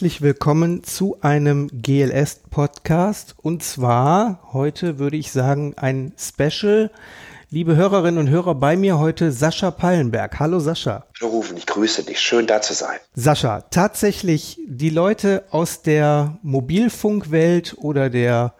herzlich willkommen zu einem GLS-Podcast. Und zwar heute würde ich sagen ein Special. Liebe Hörerinnen und Hörer, bei mir heute Sascha Pallenberg. Hallo Sascha. Hallo Rufen, ich grüße dich. Schön da zu sein. Sascha, tatsächlich die Leute aus der Mobilfunkwelt oder der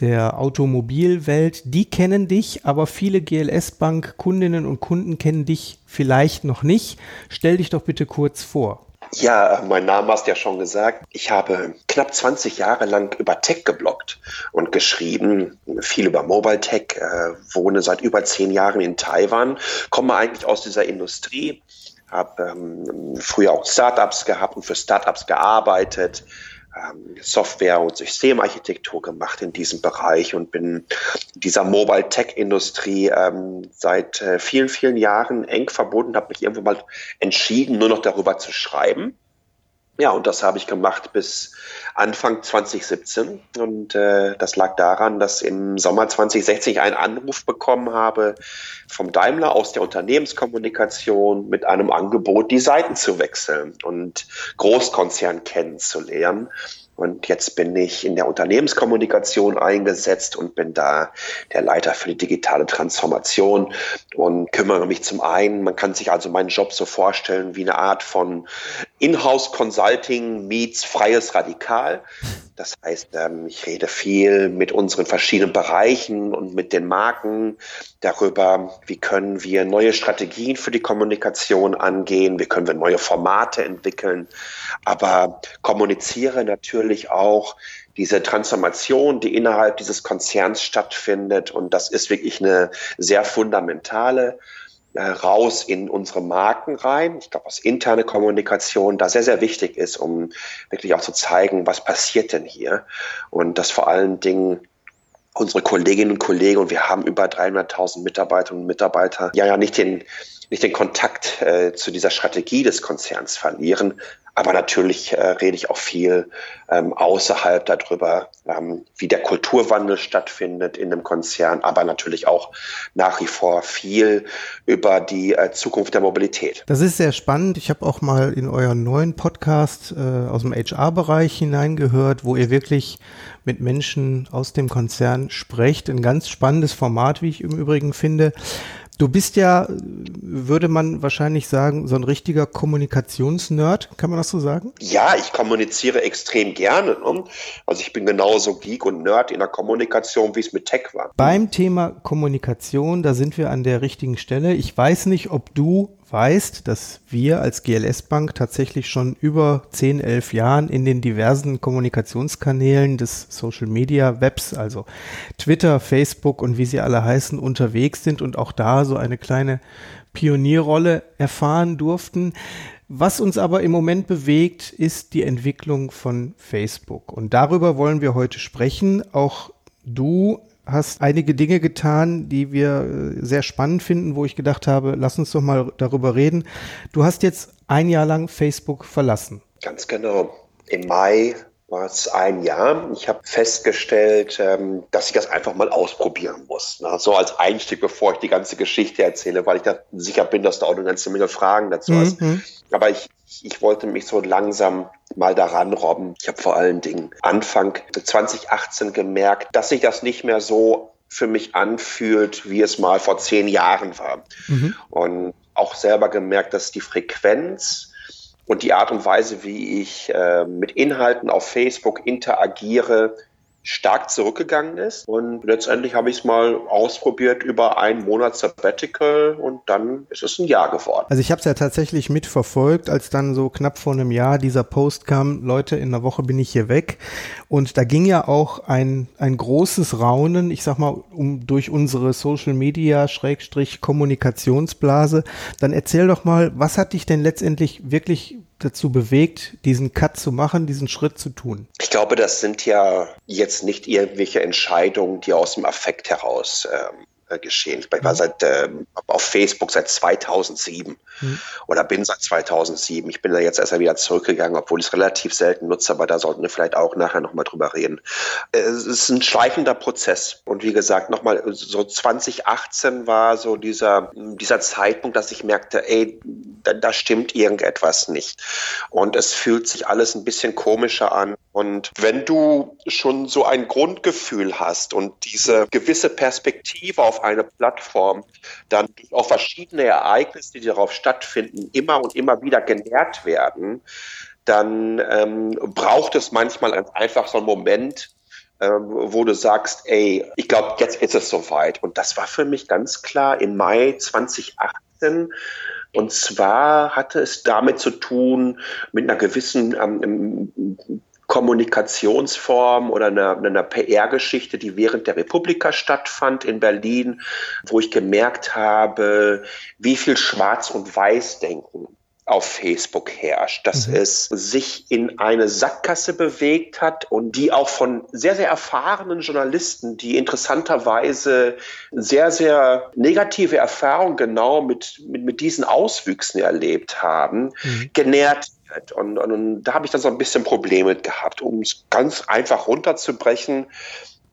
der Automobilwelt, die kennen dich, aber viele GLS Bank Kundinnen und Kunden kennen dich vielleicht noch nicht. Stell dich doch bitte kurz vor. Ja, mein Name hast ja schon gesagt. Ich habe knapp 20 Jahre lang über Tech geblockt und geschrieben, viel über Mobile Tech, äh, wohne seit über zehn Jahren in Taiwan, komme eigentlich aus dieser Industrie, habe ähm, früher auch Startups gehabt und für Startups gearbeitet, Software- und Systemarchitektur gemacht in diesem Bereich und bin dieser Mobile Tech-Industrie ähm, seit äh, vielen, vielen Jahren eng verbunden, habe mich irgendwann mal entschieden, nur noch darüber zu schreiben ja, und das habe ich gemacht bis Anfang 2017. Und äh, das lag daran, dass im Sommer 2060 einen Anruf bekommen habe vom Daimler aus der Unternehmenskommunikation mit einem Angebot, die Seiten zu wechseln und Großkonzern kennenzulernen. Und jetzt bin ich in der Unternehmenskommunikation eingesetzt und bin da der Leiter für die digitale Transformation und kümmere mich zum einen, man kann sich also meinen Job so vorstellen wie eine Art von Inhouse Consulting meets freies Radikal. Das heißt, ähm, ich rede viel mit unseren verschiedenen Bereichen und mit den Marken darüber, wie können wir neue Strategien für die Kommunikation angehen, wie können wir neue Formate entwickeln, aber kommuniziere natürlich auch diese Transformation, die innerhalb dieses Konzerns stattfindet. Und das ist wirklich eine sehr fundamentale äh, raus in unsere Marken rein. Ich glaube, dass interne Kommunikation da sehr, sehr wichtig ist, um wirklich auch zu zeigen, was passiert denn hier. Und dass vor allen Dingen unsere Kolleginnen und Kollegen, und wir haben über 300.000 Mitarbeiterinnen und Mitarbeiter, ja, ja, nicht den, nicht den Kontakt äh, zu dieser Strategie des Konzerns verlieren, aber natürlich äh, rede ich auch viel ähm, außerhalb darüber, ähm, wie der Kulturwandel stattfindet in einem Konzern, aber natürlich auch nach wie vor viel über die äh, Zukunft der Mobilität. Das ist sehr spannend. Ich habe auch mal in euren neuen Podcast äh, aus dem HR-Bereich hineingehört, wo ihr wirklich mit Menschen aus dem Konzern sprecht. Ein ganz spannendes Format, wie ich im Übrigen finde. Du bist ja, würde man wahrscheinlich sagen, so ein richtiger Kommunikationsnerd, kann man das so sagen? Ja, ich kommuniziere extrem gerne. Ne? Also ich bin genauso Geek und Nerd in der Kommunikation, wie es mit Tech war. Beim Thema Kommunikation, da sind wir an der richtigen Stelle. Ich weiß nicht, ob du weißt, dass wir als GLS Bank tatsächlich schon über 10, 11 Jahren in den diversen Kommunikationskanälen des Social Media Webs, also Twitter, Facebook und wie sie alle heißen, unterwegs sind und auch da so eine kleine Pionierrolle erfahren durften. Was uns aber im Moment bewegt, ist die Entwicklung von Facebook. Und darüber wollen wir heute sprechen. Auch du hast einige Dinge getan, die wir äh, sehr spannend finden, wo ich gedacht habe, lass uns doch mal darüber reden. Du hast jetzt ein Jahr lang Facebook verlassen. Ganz genau. Im Mai war es ein Jahr. Ich habe festgestellt, ähm, dass ich das einfach mal ausprobieren muss. Ne? So als Einstieg, bevor ich die ganze Geschichte erzähle, weil ich da sicher bin, dass du auch eine ganze Menge Fragen dazu hast. Mhm. Aber ich, ich wollte mich so langsam mal daran robben. Ich habe vor allen Dingen Anfang 2018 gemerkt, dass sich das nicht mehr so für mich anfühlt, wie es mal vor zehn Jahren war. Mhm. Und auch selber gemerkt, dass die Frequenz und die Art und Weise, wie ich äh, mit Inhalten auf Facebook interagiere, stark zurückgegangen ist. Und letztendlich habe ich es mal ausprobiert über einen Monat Sabbatical und dann ist es ein Jahr geworden. Also ich habe es ja tatsächlich mitverfolgt, als dann so knapp vor einem Jahr dieser Post kam, Leute, in einer Woche bin ich hier weg. Und da ging ja auch ein, ein großes Raunen, ich sag mal, um durch unsere Social Media Schrägstrich Kommunikationsblase. Dann erzähl doch mal, was hat dich denn letztendlich wirklich dazu bewegt, diesen Cut zu machen, diesen Schritt zu tun? Ich glaube, das sind ja jetzt nicht irgendwelche Entscheidungen, die aus dem Affekt heraus ähm, äh, geschehen. Ich war mhm. seit äh, auf Facebook seit 2007 mhm. oder bin seit 2007. Ich bin da jetzt erst wieder zurückgegangen, obwohl ich es relativ selten nutze, aber da sollten wir vielleicht auch nachher nochmal drüber reden. Äh, es ist ein schleichender Prozess. Und wie gesagt, nochmal, so 2018 war so dieser, dieser Zeitpunkt, dass ich merkte, ey, da, da stimmt irgendetwas nicht. Und es fühlt sich alles ein bisschen komischer an. Und wenn du schon so ein Grundgefühl hast und diese gewisse Perspektive auf eine Plattform dann auch verschiedene Ereignisse, die darauf stattfinden, immer und immer wieder genährt werden, dann ähm, braucht es manchmal einfach so einen Moment, ähm, wo du sagst, ey, ich glaube, jetzt ist es soweit. Und das war für mich ganz klar im Mai 2018. Und zwar hatte es damit zu tun, mit einer gewissen ähm, Kommunikationsform oder einer, einer PR-Geschichte, die während der Republika stattfand in Berlin, wo ich gemerkt habe, wie viel Schwarz- und Weiß-Denken auf Facebook herrscht, dass mhm. es sich in eine Sackgasse bewegt hat und die auch von sehr, sehr erfahrenen Journalisten, die interessanterweise sehr, sehr negative Erfahrungen genau mit, mit, mit diesen Auswüchsen erlebt haben, mhm. genährt und, und, und da habe ich dann so ein bisschen Probleme gehabt, um es ganz einfach runterzubrechen.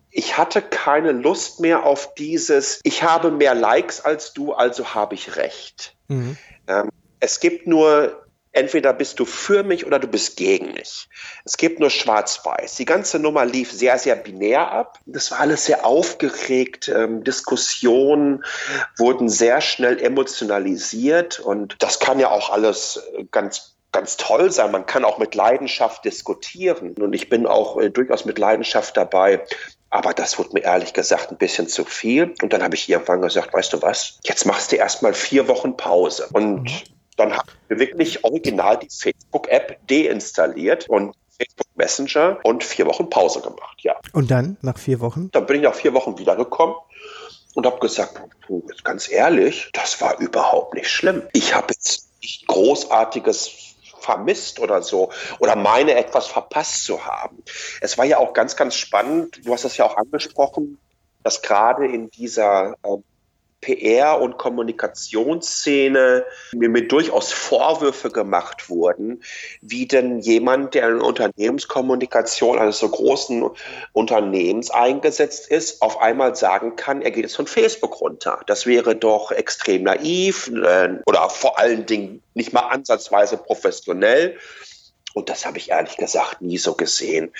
Ich hatte keine Lust mehr auf dieses, ich habe mehr Likes als du, also habe ich recht. Mhm. Ähm, es gibt nur entweder bist du für mich oder du bist gegen mich. Es gibt nur schwarz-weiß. Die ganze Nummer lief sehr, sehr binär ab. Das war alles sehr aufgeregt. Ähm, Diskussionen wurden sehr schnell emotionalisiert und das kann ja auch alles ganz ganz toll sein. Man kann auch mit Leidenschaft diskutieren. Und ich bin auch äh, durchaus mit Leidenschaft dabei. Aber das wurde mir ehrlich gesagt ein bisschen zu viel. Und dann habe ich irgendwann gesagt, weißt du was, jetzt machst du erstmal vier Wochen Pause. Und mhm. dann habe ich wirklich original die Facebook-App deinstalliert und Facebook Messenger und vier Wochen Pause gemacht, ja. Und dann, nach vier Wochen? Dann bin ich nach vier Wochen wiedergekommen und habe gesagt, ganz ehrlich, das war überhaupt nicht schlimm. Ich habe jetzt nicht großartiges vermisst oder so oder meine etwas verpasst zu haben. Es war ja auch ganz, ganz spannend, du hast das ja auch angesprochen, dass gerade in dieser äh, PR- und Kommunikationsszene mir, mir durchaus Vorwürfe gemacht wurden, wie denn jemand, der in Unternehmenskommunikation eines so großen Unternehmens eingesetzt ist, auf einmal sagen kann, er geht jetzt von Facebook runter. Das wäre doch extrem naiv äh, oder vor allen Dingen nicht mal ansatzweise professionell. Und das habe ich ehrlich gesagt nie so gesehen.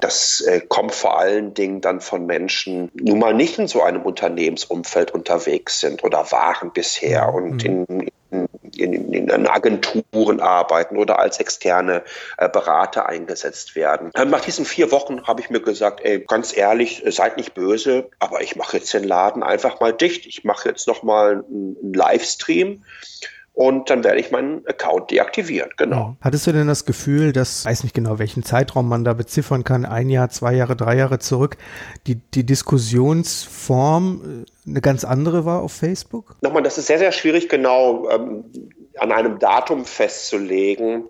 Das äh, kommt vor allen Dingen dann von Menschen, nun mal nicht in so einem Unternehmensumfeld unterwegs sind oder waren bisher und mhm. in, in, in, in, Agenturen arbeiten oder als externe äh, Berater eingesetzt werden. Nach diesen vier Wochen habe ich mir gesagt, ey, ganz ehrlich, seid nicht böse, aber ich mache jetzt den Laden einfach mal dicht. Ich mache jetzt noch mal einen Livestream und dann werde ich meinen Account deaktivieren, genau. Hattest du denn das Gefühl, dass, weiß nicht genau, welchen Zeitraum man da beziffern kann, ein Jahr, zwei Jahre, drei Jahre zurück, die, die Diskussionsform äh, eine ganz andere war auf Facebook? Nochmal, das ist sehr, sehr schwierig genau ähm, an einem Datum festzulegen.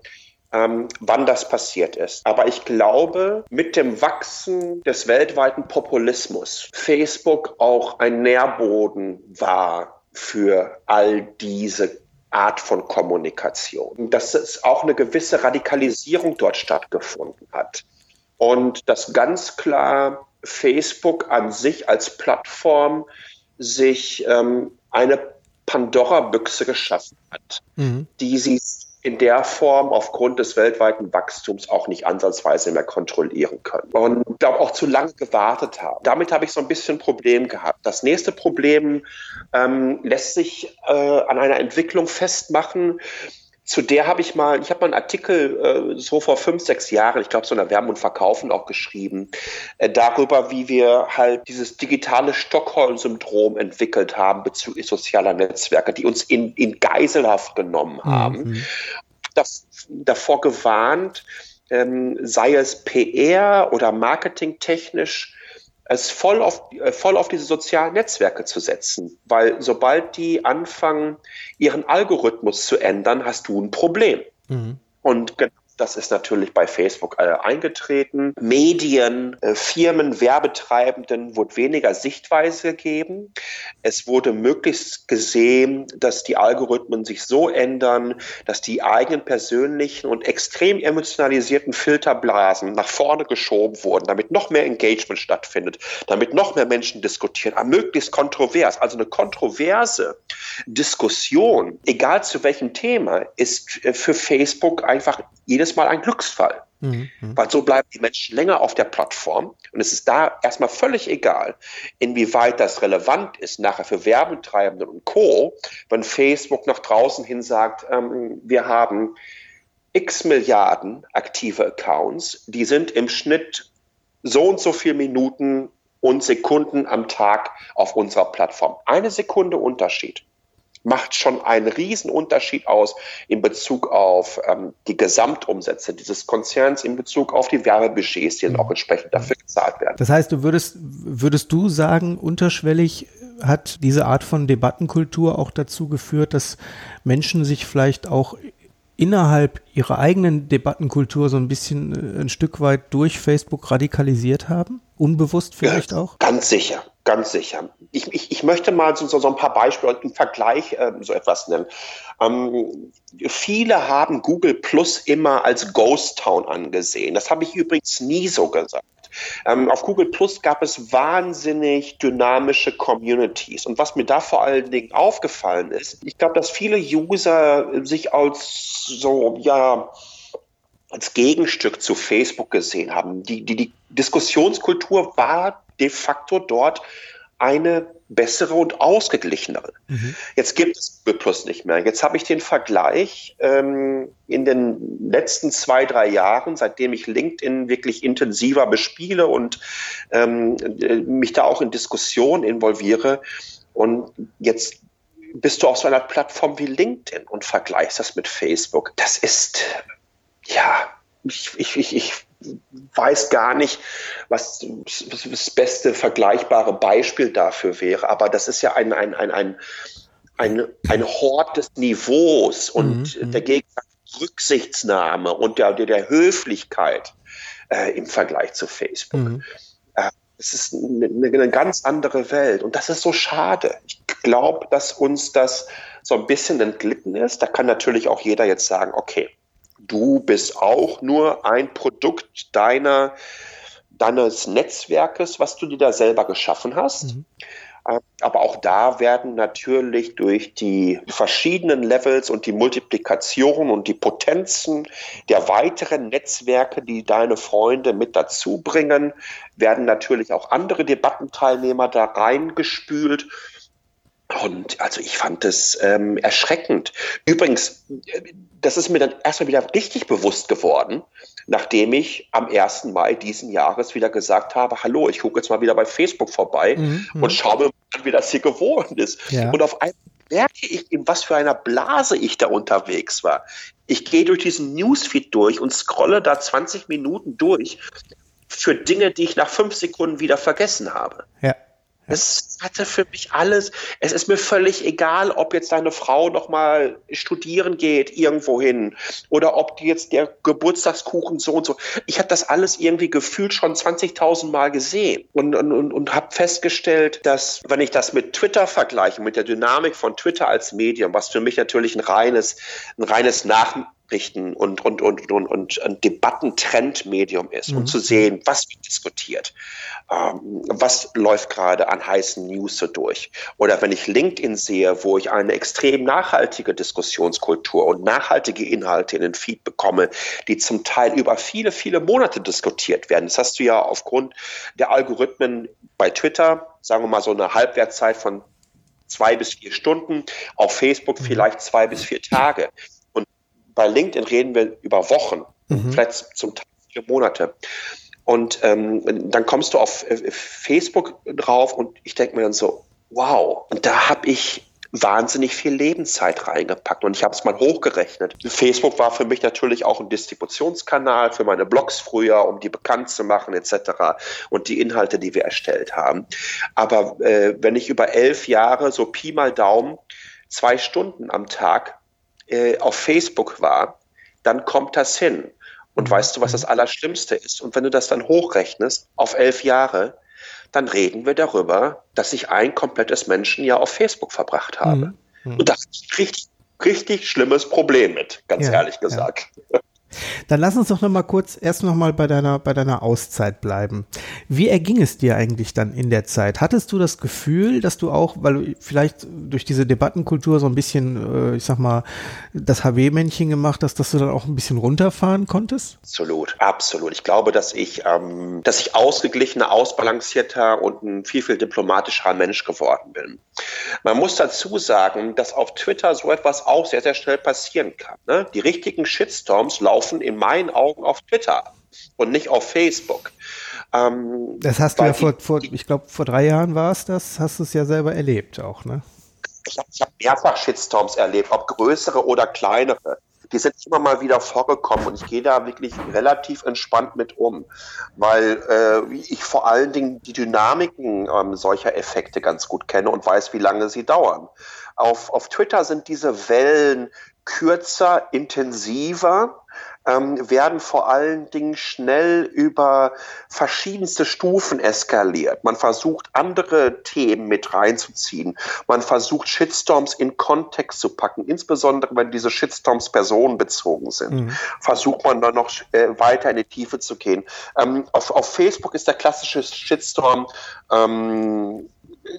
Ähm, wann das passiert ist. Aber ich glaube, mit dem Wachsen des weltweiten Populismus Facebook auch ein Nährboden war für all diese Art von Kommunikation. Dass es auch eine gewisse Radikalisierung dort stattgefunden hat. Und dass ganz klar Facebook an sich als Plattform sich ähm, eine Pandora-Büchse geschaffen hat, mhm. die sie in der Form aufgrund des weltweiten Wachstums auch nicht ansatzweise mehr kontrollieren können. Und ich glaube auch zu lange gewartet haben. Damit habe ich so ein bisschen ein Problem gehabt. Das nächste Problem ähm, lässt sich äh, an einer Entwicklung festmachen, zu der habe ich mal, ich habe mal einen Artikel äh, so vor fünf, sechs Jahren, ich glaube so in Erwerben und Verkaufen auch geschrieben, äh, darüber, wie wir halt dieses digitale Stockholm-Syndrom entwickelt haben bezüglich sozialer Netzwerke, die uns in, in Geiselhaft genommen mhm. haben. Mhm. Das, davor gewarnt, ähm, sei es PR oder marketingtechnisch, es voll auf, äh, voll auf diese sozialen Netzwerke zu setzen. Weil sobald die anfangen, ihren Algorithmus zu ändern, hast du ein Problem. Mhm. Und genau Das ist natürlich bei Facebook äh, eingetreten. Medien, äh, Firmen, Werbetreibenden wurde weniger Sichtweise gegeben. Es wurde möglichst gesehen, dass die Algorithmen sich so ändern, dass die eigenen persönlichen und extrem emotionalisierten Filterblasen nach vorne geschoben wurden, damit noch mehr Engagement stattfindet, damit noch mehr Menschen diskutieren, aber möglichst kontrovers. Also eine kontroverse Diskussion, egal zu welchem Thema, ist äh, für Facebook einfach jedes Mal ein Glücksfall. Mhm. Weil so bleiben die Menschen länger auf der Plattform. Und es ist da erstmal völlig egal, inwieweit das relevant ist, nachher für Werbetreibende und Co., wenn Facebook nach draußen hin sagt, ähm, wir haben x Milliarden aktive Accounts, die sind im Schnitt so und so viele Minuten und Sekunden am Tag auf unserer Plattform. Eine Sekunde Unterschied macht schon einen riesen Unterschied aus in Bezug auf ähm, die Gesamtumsätze dieses Konzerns, in Bezug auf die Werbebudgets, die dann auch entsprechend dafür gezahlt werden. Das heißt, du würdest, würdest du sagen, unterschwellig hat diese Art von Debattenkultur auch dazu geführt, dass Menschen sich vielleicht auch innerhalb ihrer eigenen Debattenkultur so ein bisschen äh, ein Stück weit durch Facebook radikalisiert haben? Unbewusst vielleicht ja, auch? Ganz sicher, ganz sicher. Ich, ich, ich möchte mal so, so ein paar Beispiele im Vergleich äh, so etwas nennen. Ähm, viele haben Google Plus immer als Ghost Town angesehen. Das habe ich übrigens nie so gesagt. Ähm, auf Google Plus gab es wahnsinnig dynamische Communities. Und was mir da vor allen Dingen aufgefallen ist, ich glaube, dass viele User sich als so, ja, als Gegenstück zu Facebook gesehen haben. Die, die, die Diskussionskultur war de facto dort eine bessere und ausgeglichenere. Mhm. Jetzt gibt es Google Plus nicht mehr. Jetzt habe ich den Vergleich ähm, in den letzten zwei, drei Jahren, seitdem ich LinkedIn wirklich intensiver bespiele und ähm, mich da auch in Diskussionen involviere. Und jetzt bist du auf so einer Plattform wie LinkedIn und vergleichst das mit Facebook. Das ist, ja, ich, ich, ich, ich weiß gar nicht, was das beste vergleichbare Beispiel dafür wäre, aber das ist ja ein, ein, ein, ein, ein, ein Hort des Niveaus und mhm. der Gegensatz Rücksichtsnahme und der, der, der Höflichkeit äh, im Vergleich zu Facebook. Mhm. Äh, es ist eine, eine, ganz andere Welt und das ist so schade. Ich glaube, dass uns das so ein bisschen entglitten ist. Da kann natürlich auch jeder jetzt sagen, okay, Du bist auch nur ein Produkt deiner, deines Netzwerkes, was du dir da selber geschaffen hast. Mhm. Ähm, aber auch da werden natürlich durch die verschiedenen Levels und die Multiplikation und die Potenzen der weiteren Netzwerke, die deine Freunde mit dazu bringen, werden natürlich auch andere Debattenteilnehmer da reingespült. Und also ich fand es ähm, erschreckend. Übrigens, das ist mir dann erstmal wieder richtig bewusst geworden, nachdem ich am 1. Mai diesen Jahres wieder gesagt habe, hallo, ich gucke jetzt mal wieder bei Facebook vorbei mhm, und schaue mir an, wie das hier geworden ist. Ja. Und auf einmal merke ich, in was für einer Blase ich da unterwegs war. Ich gehe durch diesen Newsfeed durch und scrolle da 20 Minuten durch für Dinge, die ich nach fünf Sekunden wieder vergessen habe. Ja. Es hatte für mich alles. Es ist mir völlig egal, ob jetzt deine Frau noch mal studieren geht irgendwohin oder ob jetzt der Geburtstagskuchen so und so. Ich habe das alles irgendwie gefühlt schon 20.000 Mal gesehen und, und, und, und habe festgestellt, dass wenn ich das mit Twitter vergleiche, mit der Dynamik von Twitter als Medium, was für mich natürlich ein reines, ein reines Nach richten und, und, und, und, und ein Debattentrendmedium ist, mhm. um zu sehen, was wird diskutiert, ähm, was läuft gerade an heißen News so durch. Oder wenn ich LinkedIn sehe, wo ich eine extrem nachhaltige Diskussionskultur und nachhaltige Inhalte in den Feed bekomme, die zum Teil über viele, viele Monate diskutiert werden. Das hast du ja aufgrund der Algorithmen bei Twitter, sagen wir mal so eine Halbwertszeit von zwei bis vier Stunden, auf Facebook mhm. vielleicht zwei bis vier Tage bei LinkedIn reden wir über Wochen, mhm. vielleicht zum Teil vier Monate. Und ähm, dann kommst du auf äh, Facebook drauf und ich denke mir dann so, wow. Und da habe ich wahnsinnig viel Lebenszeit reingepackt und ich habe es mal hochgerechnet. Facebook war für mich natürlich auch ein Distributionskanal für meine Blogs früher, um die bekannt zu machen etc. und die Inhalte, die wir erstellt haben. Aber äh, wenn ich über elf Jahre so Pi mal Daumen zwei Stunden am Tag äh, auf Facebook war, dann kommt das hin. Und mhm. weißt du, was das Allerschlimmste ist? Und wenn du das dann hochrechnest auf elf Jahre, dann reden wir darüber, dass ich ein komplettes Menschenjahr auf Facebook verbracht habe. Mhm. Mhm. Und das ist ein richtig, richtig schlimmes Problem mit, ganz ja, ehrlich gesagt. Ja. Dann lass uns doch noch mal kurz erst noch mal bei deiner bei deiner Auszeit bleiben. Wie erging es dir eigentlich dann in der Zeit? Hattest du das Gefühl, dass du auch, weil du vielleicht durch diese Debattenkultur so ein bisschen, äh, ich sag mal, das HW-Männchen gemacht hast, dass du dann auch ein bisschen runterfahren konntest? Absolut, absolut. Ich glaube, dass ich, ähm, dass ich ausgeglichener, ausbalancierter und ein viel viel diplomatischer Mensch geworden bin. Man muss dazu sagen, dass auf Twitter so etwas auch sehr sehr schnell passieren kann. Ne? Die richtigen Shitstorms laufen in meinen Augen auf Twitter und nicht auf Facebook. Ähm, das hast du ja vor, vor ich glaube, vor drei Jahren war es das, hast du es ja selber erlebt auch, ne? Ich habe hab mehrfach Shitstorms erlebt, ob größere oder kleinere. Die sind immer mal wieder vorgekommen und ich gehe da wirklich relativ entspannt mit um, weil äh, ich vor allen Dingen die Dynamiken ähm, solcher Effekte ganz gut kenne und weiß, wie lange sie dauern. Auf, auf Twitter sind diese Wellen kürzer, intensiver ähm, werden vor allen Dingen schnell über verschiedenste Stufen eskaliert. Man versucht, andere Themen mit reinzuziehen. Man versucht, Shitstorms in Kontext zu packen, insbesondere wenn diese Shitstorms personenbezogen sind. Mhm. Versucht man dann noch äh, weiter in die Tiefe zu gehen. Ähm, auf, auf Facebook ist der klassische Shitstorm ähm,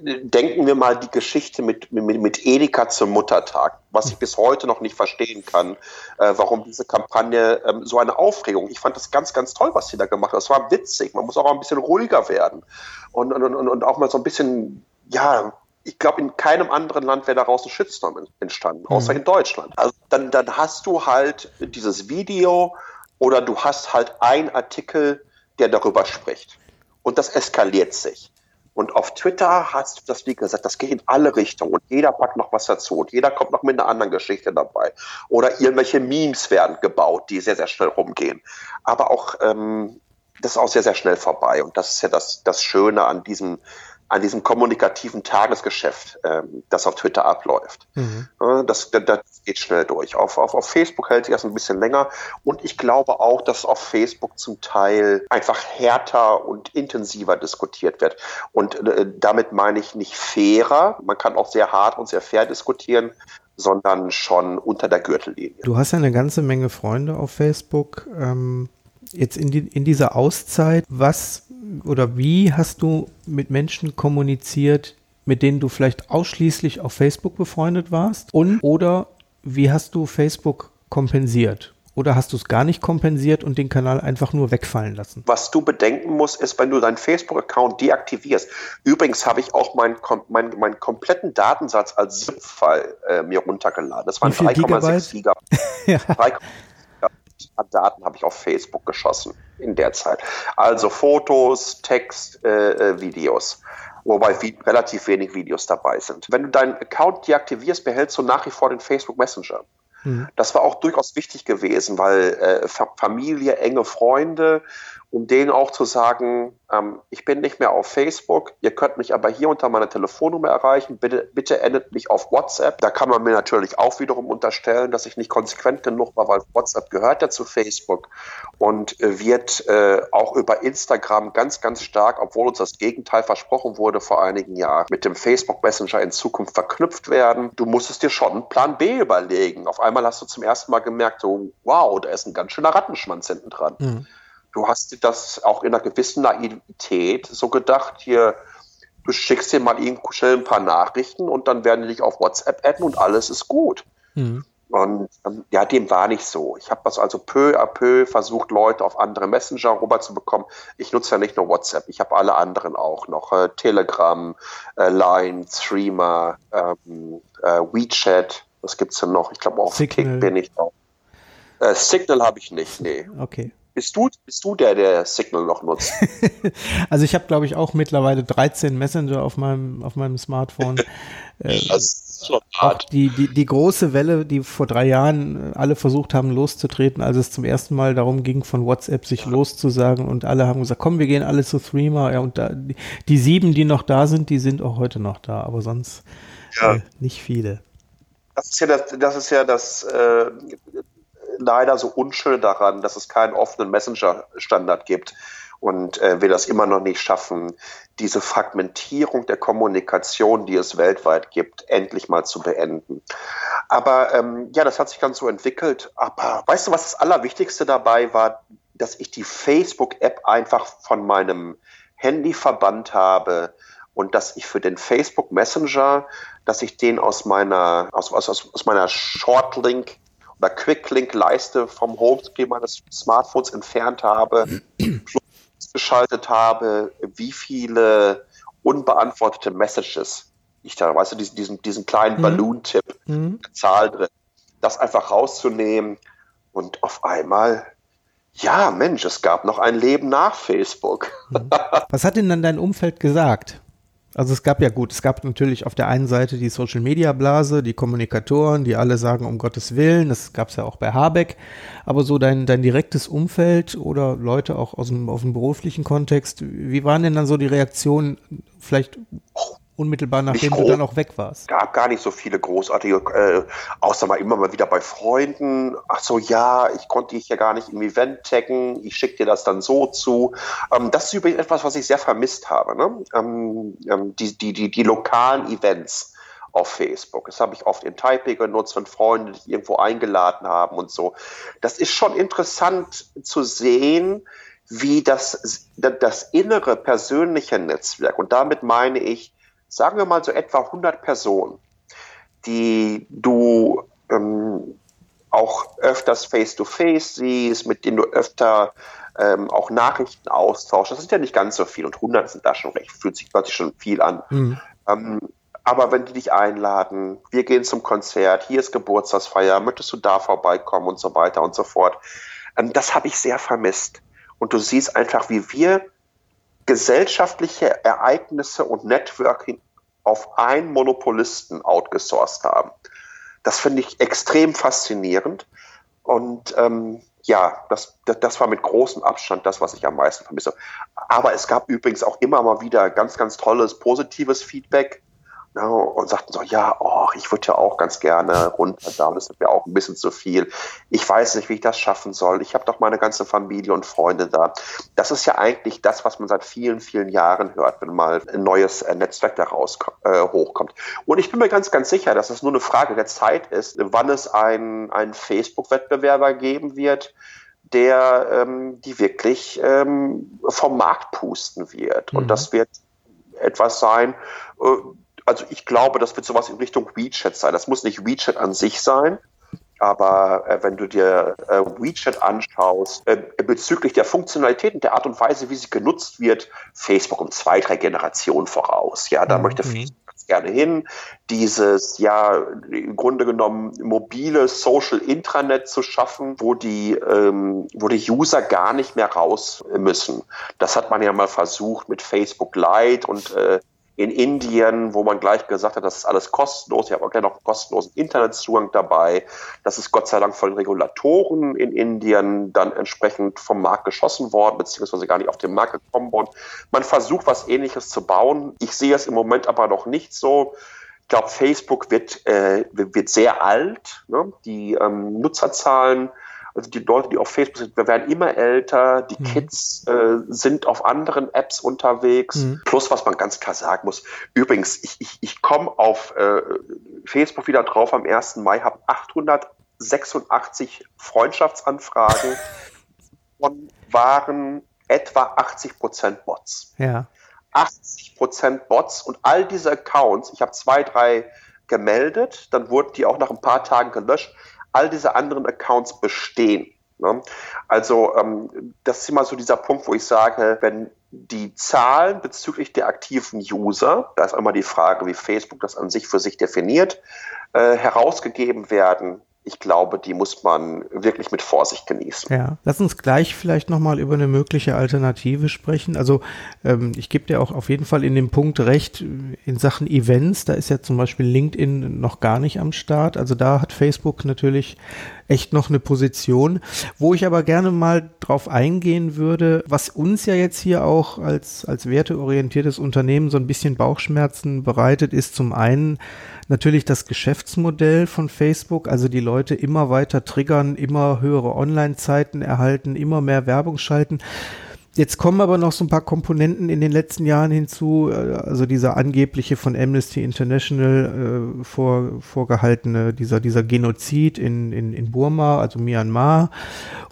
denken wir mal die Geschichte mit, mit, mit Edeka zum Muttertag, was ich bis heute noch nicht verstehen kann, äh, warum diese Kampagne ähm, so eine Aufregung. Ich fand das ganz, ganz toll, was sie da gemacht hat. Das war witzig. Man muss auch ein bisschen ruhiger werden und, und, und, und auch mal so ein bisschen, ja, ich glaube, in keinem anderen Land wäre daraus ein Shitstorm entstanden, außer mhm. in Deutschland. Also dann, dann hast du halt dieses Video oder du hast halt einen Artikel, der darüber spricht. Und das eskaliert sich. Und auf Twitter hast du das, wie gesagt, das geht in alle Richtungen und jeder packt noch was dazu und jeder kommt noch mit einer anderen Geschichte dabei. Oder irgendwelche Memes werden gebaut, die sehr, sehr schnell rumgehen. Aber auch, ähm, das ist auch sehr, sehr schnell vorbei. Und das ist ja das, das Schöne an diesem, an diesem kommunikativen Tagesgeschäft, ähm, das auf Twitter abläuft. Mhm. Das, das, geht schnell durch. Auf, auf, auf Facebook hält sich das ein bisschen länger und ich glaube auch, dass auf Facebook zum Teil einfach härter und intensiver diskutiert wird. Und äh, damit meine ich nicht fairer, man kann auch sehr hart und sehr fair diskutieren, sondern schon unter der Gürtellinie. Du hast ja eine ganze Menge Freunde auf Facebook. Ähm, jetzt in, die, in dieser Auszeit, was oder wie hast du mit Menschen kommuniziert, mit denen du vielleicht ausschließlich auf Facebook befreundet warst? Und oder wie hast du Facebook kompensiert? Oder hast du es gar nicht kompensiert und den Kanal einfach nur wegfallen lassen? Was du bedenken musst, ist, wenn du deinen Facebook-Account deaktivierst. Übrigens habe ich auch meinen mein, mein kompletten Datensatz als ZIP-File äh, mir runtergeladen. Das waren 3,6 Gigabyte. ja. 3, an Daten habe ich auf Facebook geschossen in der Zeit. Also Fotos, Text, äh, äh Videos. Wobei wie, relativ wenig Videos dabei sind. Wenn du deinen Account deaktivierst, behältst du nach wie vor den Facebook Messenger. Mhm. Das war auch durchaus wichtig gewesen, weil äh, Familie, enge Freunde um denen auch zu sagen, ähm, ich bin nicht mehr auf Facebook, ihr könnt mich aber hier unter meiner Telefonnummer erreichen, bitte, bitte endet mich auf WhatsApp. Da kann man mir natürlich auch wiederum unterstellen, dass ich nicht konsequent genug war, weil WhatsApp gehört ja zu Facebook und äh, wird äh, auch über Instagram ganz, ganz stark, obwohl uns das Gegenteil versprochen wurde vor einigen Jahren, mit dem Facebook Messenger in Zukunft verknüpft werden. Du musstest dir schon einen Plan B überlegen. Auf einmal hast du zum ersten Mal gemerkt, so, wow, da ist ein ganz schöner Rattenschwanz hinten dran. Mhm du hast das auch in einer gewissen Naivität so gedacht, hier, du schickst dir mal eben schnell ein paar Nachrichten und dann werden die dich auf WhatsApp adden und alles ist gut. Mhm. Und ähm, ja, dem war nicht so. Ich habe das also peu à peu versucht, Leute auf andere Messenger rüberzubekommen. Ich nutze ja nicht nur WhatsApp, ich habe alle anderen auch noch. Äh, Telegram, äh, Line, Streamer, ähm, äh, WeChat, was gibt es denn noch? Ich glaube auch Signal. Kick bin ich auch. Äh, Signal habe ich nicht, nee. Okay. Bist du, bist du der, der Signal noch nutzt? also ich habe, glaube ich, auch mittlerweile 13 Messenger auf meinem, auf meinem Smartphone. äh, auch die, die, die große Welle, die vor drei Jahren alle versucht haben loszutreten, als es zum ersten Mal darum ging, von WhatsApp sich loszusagen und alle haben gesagt, komm, wir gehen alle zu Threema. Ja, und da, die, die sieben, die noch da sind, die sind auch heute noch da, aber sonst ja. äh, nicht viele. Das ist ja das, das ist ja das, äh, leider so unschön daran, dass es keinen offenen Messenger-Standard gibt und äh, wir das immer noch nicht schaffen, diese Fragmentierung der Kommunikation, die es weltweit gibt, endlich mal zu beenden. Aber ähm, ja, das hat sich ganz so entwickelt. Aber weißt du, was das Allerwichtigste dabei war, dass ich die Facebook-App einfach von meinem Handy verbannt habe und dass ich für den Facebook Messenger, dass ich den aus meiner, aus, aus, aus meiner Shortlink oder Quicklink-Leiste vom Homescreen meines Smartphones entfernt habe, geschaltet habe, wie viele unbeantwortete Messages ich da, weißt du, diesen, diesen, diesen kleinen mhm. Balloon-Tipp, mhm. Zahl drin, das einfach rauszunehmen und auf einmal ja, Mensch, es gab noch ein Leben nach Facebook. Mhm. Was hat denn dann dein Umfeld gesagt? Also es gab ja gut, es gab natürlich auf der einen Seite die Social Media Blase, die Kommunikatoren, die alle sagen, um Gottes Willen, das gab es ja auch bei Habeck, aber so dein, dein direktes Umfeld oder Leute auch aus dem, aus dem beruflichen Kontext, wie waren denn dann so die Reaktionen vielleicht unmittelbar nachdem du dann auch weg warst? gab gar nicht so viele großartige, äh, außer mal immer mal wieder bei Freunden. Ach so, ja, ich konnte dich ja gar nicht im Event taggen, ich schicke dir das dann so zu. Ähm, das ist übrigens etwas, was ich sehr vermisst habe. Ne? Ähm, ähm, die, die, die, die lokalen Events auf Facebook. Das habe ich oft in Taipei genutzt, wenn Freunde dich irgendwo eingeladen haben und so. Das ist schon interessant zu sehen, wie das, das innere persönliche Netzwerk, und damit meine ich sagen wir mal so etwa 100 Personen, die du ähm, auch öfters face-to-face -face siehst, mit denen du öfter ähm, auch Nachrichten austauschst. Das sind ja nicht ganz so viel und 100 sind da schon recht, fühlt sich plötzlich schon viel an. Mhm. Ähm, aber wenn die dich einladen, wir gehen zum Konzert, hier ist Geburtstagsfeier, möchtest du da vorbeikommen und so weiter und so fort. Ähm, das habe ich sehr vermisst. Und du siehst einfach, wie wir gesellschaftliche Ereignisse und Networking auf einen Monopolisten outgesourced haben. Das finde ich extrem faszinierend. Und ähm, ja, das, das, das war mit großem Abstand das, was ich am meisten vermisse. Aber es gab übrigens auch immer mal wieder ganz, ganz tolles, positives Feedback ja, und sagten so, ja, oh, ich würde ja auch ganz gerne runter da, das ist mir auch ein bisschen zu viel. Ich weiß nicht, wie ich das schaffen soll. Ich habe doch meine ganze Familie und Freunde da. Das ist ja eigentlich das, was man seit vielen, vielen Jahren hört, wenn mal ein neues äh, Netzwerk daraus äh, hochkommt. Und ich bin mir ganz, ganz sicher, dass es nur eine Frage der Zeit ist, wann es einen, einen Facebook-Wettbewerber geben wird, der ähm, die wirklich ähm, vom Markt pusten wird. Mhm. Und das wird etwas sein, äh, also ich glaube, das wird sowas in Richtung WeChat sein. Das muss nicht WeChat an sich sein, aber äh, wenn du dir äh, WeChat anschaust, äh, bezüglich der Funktionalitäten, der Art und Weise, wie sie genutzt wird, Facebook um zwei, drei Generationen voraus. Ja, da mhm. möchte Facebook ganz gerne hin, dieses, ja, im Grunde genommen mobile Social Intranet zu schaffen, wo die, ähm, wo die User gar nicht mehr raus müssen. Das hat man ja mal versucht mit Facebook Lite und äh, in Indien, wo man gleich gesagt hat, das ist alles kostenlos. Ich habe auch gleich noch kostenlosen Internetzugang dabei. Das ist Gott sei Dank von Regulatoren in Indien dann entsprechend vom Markt geschossen worden, beziehungsweise gar nicht auf den Markt gekommen worden. Man versucht, was Ähnliches zu bauen. Ich sehe es im Moment aber noch nicht so. Ich glaube, Facebook wird, äh, wird sehr alt. Ne? Die ähm, Nutzerzahlen also die Leute, die auf Facebook sind, wir werden immer älter, die mhm. Kids äh, sind auf anderen Apps unterwegs. Mhm. Plus, was man ganz klar sagen muss, übrigens, ich, ich, ich komme auf äh, Facebook wieder drauf am 1. Mai, habe 886 Freundschaftsanfragen und waren etwa 80 Prozent Bots. Ja. 80 Prozent Bots und all diese Accounts, ich habe zwei, drei gemeldet, dann wurden die auch nach ein paar Tagen gelöscht all diese anderen Accounts bestehen. Ne? Also ähm, das ist immer so dieser Punkt, wo ich sage, wenn die Zahlen bezüglich der aktiven User, da ist einmal die Frage, wie Facebook das an sich für sich definiert, äh, herausgegeben werden, ich glaube, die muss man wirklich mit Vorsicht genießen. Ja, lass uns gleich vielleicht nochmal über eine mögliche Alternative sprechen. Also ähm, ich gebe dir auch auf jeden Fall in dem Punkt recht, in Sachen Events, da ist ja zum Beispiel LinkedIn noch gar nicht am Start. Also da hat Facebook natürlich echt noch eine Position, wo ich aber gerne mal drauf eingehen würde, was uns ja jetzt hier auch als, als werteorientiertes Unternehmen so ein bisschen Bauchschmerzen bereitet, ist zum einen natürlich das Geschäftsmodell von Facebook, also die Leute immer weiter triggern, immer höhere Online-Zeiten erhalten, immer mehr Werbung schalten. Jetzt kommen aber noch so ein paar Komponenten in den letzten Jahren hinzu, äh, also dieser angebliche von Amnesty International äh, vor, vorgehaltene, dieser, dieser Genozid in, in, in Burma, also Myanmar,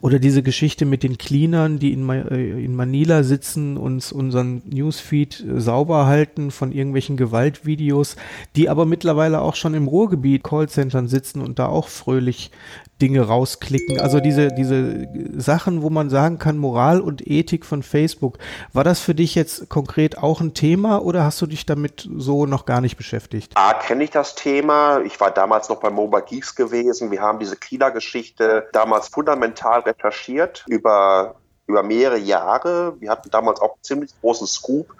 oder diese Geschichte mit den Cleanern, die in, äh, in Manila sitzen, uns unseren Newsfeed äh, sauber halten von irgendwelchen Gewaltvideos, die aber mittlerweile auch schon im Ruhrgebiet Callcentern sitzen und da auch fröhlich Dinge rausklicken. Also diese, diese Sachen, wo man sagen kann, Moral und Ethik von Facebook. War das für dich jetzt konkret auch ein Thema oder hast du dich damit so noch gar nicht beschäftigt? A, kenne ich das Thema. Ich war damals noch bei Mobile Geeks gewesen. Wir haben diese Kieler-Geschichte damals fundamental recherchiert über über mehrere Jahre. Wir hatten damals auch einen ziemlich großen Scoop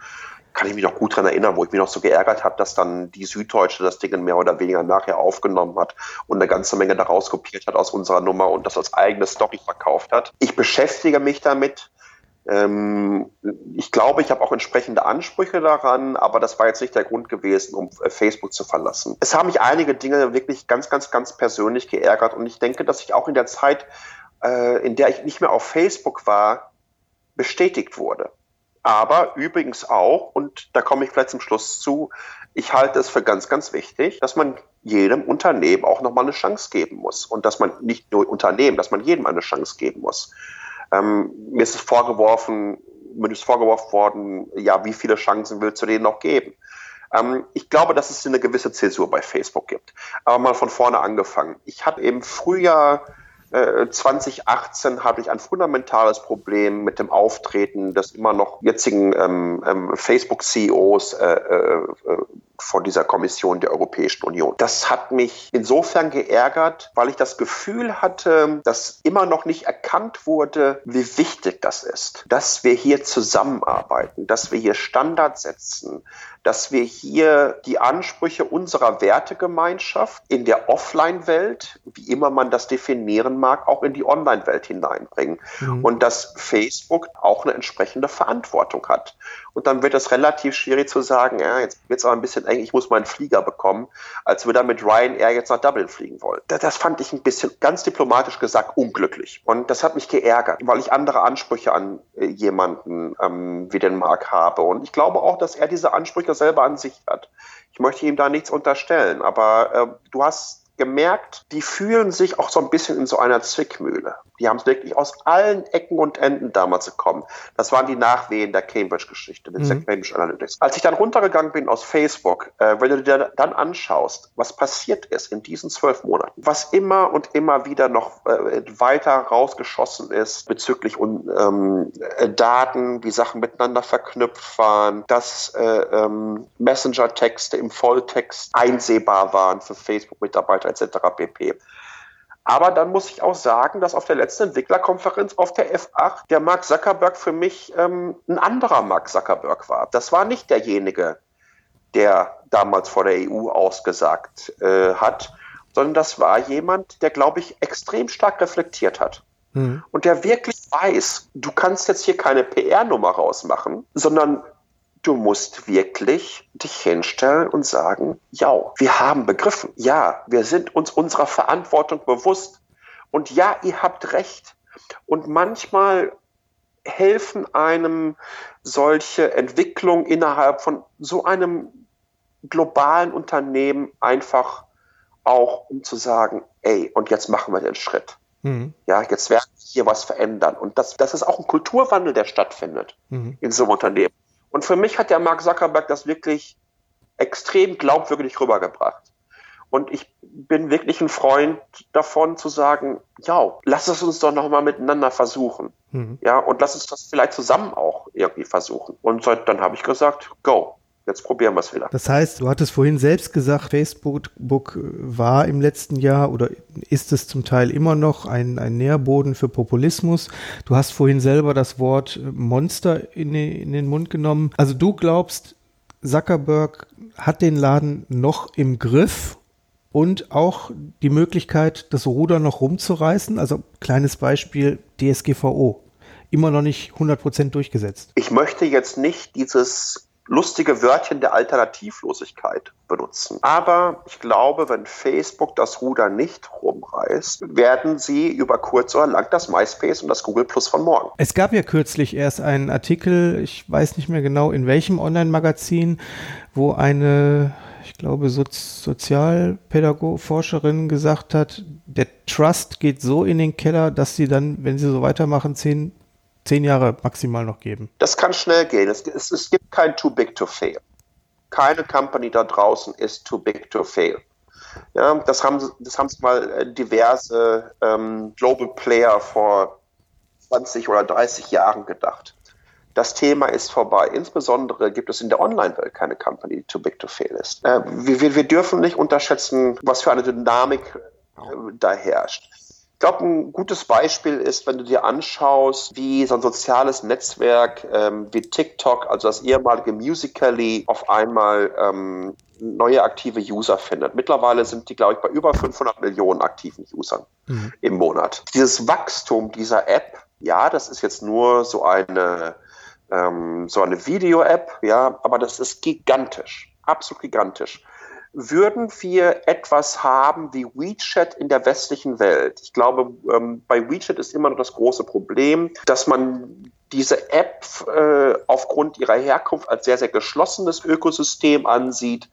kann ich mich noch gut daran erinnern, wo ich mich noch so geärgert habe, dass dann die Süddeutsche das Ding mehr oder weniger nachher aufgenommen hat und eine ganze Menge daraus kopiert hat aus unserer Nummer und das als eigene Story verkauft hat. Ich beschäftige mich damit. Ähm, ich glaube, ich habe auch entsprechende Ansprüche daran, aber das war jetzt nicht der Grund gewesen, um äh, Facebook zu verlassen. Es haben mich einige Dinge wirklich ganz, ganz, ganz persönlich geärgert und ich denke, dass ich auch in der Zeit, äh, in der ich nicht mehr auf Facebook war, bestätigt wurde. Aber übrigens auch, und da komme ich vielleicht zum Schluss zu, ich halte es für ganz, ganz wichtig, dass man jedem Unternehmen auch nochmal eine Chance geben muss. Und dass man nicht nur Unternehmen, dass man jedem eine Chance geben muss. Ähm, mir ist es vorgeworfen, mir ist vorgeworfen worden, ja, wie viele Chancen willst du denen noch geben? Ähm, ich glaube, dass es eine gewisse Zäsur bei Facebook gibt. Aber mal von vorne angefangen. Ich hatte im Frühjahr 2018 äh, habe ich ein fundamentales Problem mit dem Auftreten des immer noch jetzigen ähm, ähm, Facebook-CEOs äh, äh, von dieser Kommission der Europäischen Union. Das hat mich insofern geärgert, weil ich das Gefühl hatte, dass immer noch nicht erkannt wurde, wie wichtig das ist, dass wir hier zusammenarbeiten, dass wir hier Standards setzen, dass wir hier die Ansprüche unserer Wertegemeinschaft in der Offline-Welt, wie immer man das definieren mag, auch in die Online-Welt hineinbringen. Mhm. Und dass Facebook auch eine entsprechende Verantwortung hat. Und dann wird es relativ schwierig zu sagen, ja, jetzt wird es aber ein bisschen eng, ich muss meinen Flieger bekommen, als würde er mit Ryanair jetzt nach Dublin fliegen wollen. Das fand ich ein bisschen, ganz diplomatisch gesagt, unglücklich. Und das hat mich geärgert, weil ich andere Ansprüche an äh, jemanden ähm, wie den Mark habe. Und ich glaube auch, dass er diese Ansprüche selber an sich hat. Ich möchte ihm da nichts unterstellen, aber äh, du hast gemerkt, die fühlen sich auch so ein bisschen in so einer Zwickmühle. Die haben es wirklich aus allen Ecken und Enden damals gekommen. Das waren die Nachwehen der Cambridge-Geschichte, der mhm. Cambridge Analytics. Als ich dann runtergegangen bin aus Facebook, äh, wenn du dir dann anschaust, was passiert ist in diesen zwölf Monaten, was immer und immer wieder noch äh, weiter rausgeschossen ist bezüglich ähm, äh, Daten, wie Sachen miteinander verknüpft waren, dass äh, ähm, Messenger-Texte im Volltext einsehbar waren für Facebook-Mitarbeiter etc. pp. Aber dann muss ich auch sagen, dass auf der letzten Entwicklerkonferenz auf der F8 der Mark Zuckerberg für mich ähm, ein anderer Mark Zuckerberg war. Das war nicht derjenige, der damals vor der EU ausgesagt äh, hat, sondern das war jemand, der, glaube ich, extrem stark reflektiert hat. Mhm. Und der wirklich weiß, du kannst jetzt hier keine PR-Nummer rausmachen, sondern Du musst wirklich dich hinstellen und sagen, ja, wir haben begriffen. Ja, wir sind uns unserer Verantwortung bewusst. Und ja, ihr habt recht. Und manchmal helfen einem solche Entwicklungen innerhalb von so einem globalen Unternehmen einfach auch, um zu sagen, ey, und jetzt machen wir den Schritt. Mhm. Ja, jetzt werden wir hier was verändern. Und das, das ist auch ein Kulturwandel, der stattfindet mhm. in so einem Unternehmen. Und für mich hat der Mark Zuckerberg das wirklich extrem glaubwürdig rübergebracht. Und ich bin wirklich ein Freund davon zu sagen, ja, lass es uns doch nochmal miteinander versuchen. Mhm. Ja, und lass uns das vielleicht zusammen auch irgendwie versuchen. Und dann habe ich gesagt, go. Jetzt probieren wir es wieder. Das heißt, du hattest vorhin selbst gesagt, Facebook war im letzten Jahr oder ist es zum Teil immer noch ein, ein Nährboden für Populismus. Du hast vorhin selber das Wort Monster in, in den Mund genommen. Also du glaubst, Zuckerberg hat den Laden noch im Griff und auch die Möglichkeit, das Ruder noch rumzureißen. Also kleines Beispiel DSGVO. Immer noch nicht 100% durchgesetzt. Ich möchte jetzt nicht dieses lustige Wörtchen der Alternativlosigkeit benutzen. Aber ich glaube, wenn Facebook das Ruder nicht rumreißt, werden sie über kurz oder lang das MySpace und das Google Plus von morgen. Es gab ja kürzlich erst einen Artikel, ich weiß nicht mehr genau in welchem Online-Magazin, wo eine ich glaube, so Sozialpädagoge-Forscherin gesagt hat, der Trust geht so in den Keller, dass sie dann, wenn sie so weitermachen, zehn, zehn Jahre maximal noch geben. Das kann schnell gehen. Es, es, es gibt kein Too Big to Fail. Keine Company da draußen ist too big to fail. Ja, das haben, das haben mal äh, diverse ähm, Global Player vor 20 oder 30 Jahren gedacht das Thema ist vorbei. Insbesondere gibt es in der Online-Welt keine Company, die too big to fail ist. Äh, wir, wir, dürfen nicht unterschätzen, was für eine Dynamik äh, da herrscht. Ich glaube, ein gutes Beispiel ist, wenn du dir anschaust, wie so ein soziales Netzwerk ähm, wie TikTok, also das ehemalige Musically, auf einmal ähm, neue aktive User findet. Mittlerweile sind die, glaube ich, bei über 500 Millionen aktiven Usern mhm. im Monat. Dieses Wachstum dieser App, ja, das ist jetzt nur so eine ähm, so eine Video-App, ja, aber das ist gigantisch, absolut gigantisch. Würden wir etwas haben wie WeChat in der westlichen Welt? Ich glaube, ähm, bei WeChat ist immer noch das große Problem, dass man diese App äh, aufgrund ihrer Herkunft als sehr, sehr geschlossenes Ökosystem ansieht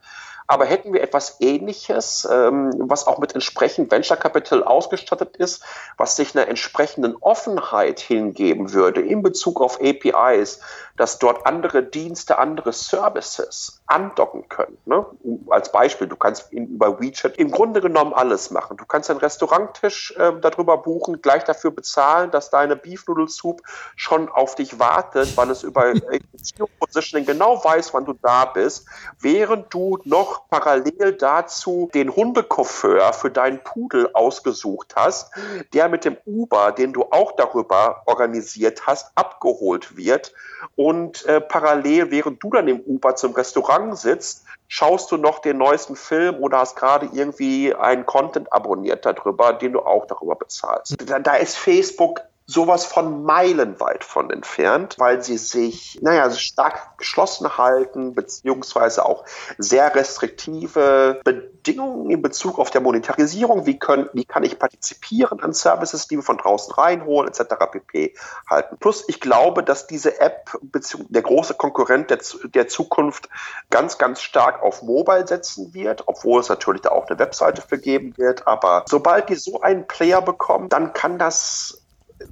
aber hätten wir etwas Ähnliches, ähm, was auch mit entsprechend Venture Capital ausgestattet ist, was sich einer entsprechenden Offenheit hingeben würde in Bezug auf APIs, dass dort andere Dienste, andere Services andocken können. Ne? Als Beispiel, du kannst über WeChat im Grunde genommen alles machen. Du kannst einen Restauranttisch äh, darüber buchen, gleich dafür bezahlen, dass deine Beef Noodle Soup schon auf dich wartet, weil es über Positioning genau weiß, wann du da bist, während du noch parallel dazu den Hundekoffer für deinen Pudel ausgesucht hast, der mit dem Uber, den du auch darüber organisiert hast, abgeholt wird. Und äh, parallel, während du dann im Uber zum Restaurant sitzt, schaust du noch den neuesten Film oder hast gerade irgendwie einen Content abonniert darüber, den du auch darüber bezahlst. Da, da ist Facebook sowas von meilenweit von entfernt, weil sie sich, naja, stark geschlossen halten, beziehungsweise auch sehr restriktive Bedingungen in Bezug auf der Monetarisierung, wie, können, wie kann ich partizipieren an Services, die wir von draußen reinholen, etc. pp. halten. Plus, ich glaube, dass diese App, der große Konkurrent der, der Zukunft, ganz, ganz stark auf Mobile setzen wird, obwohl es natürlich da auch eine Webseite für geben wird. Aber sobald die so einen Player bekommen, dann kann das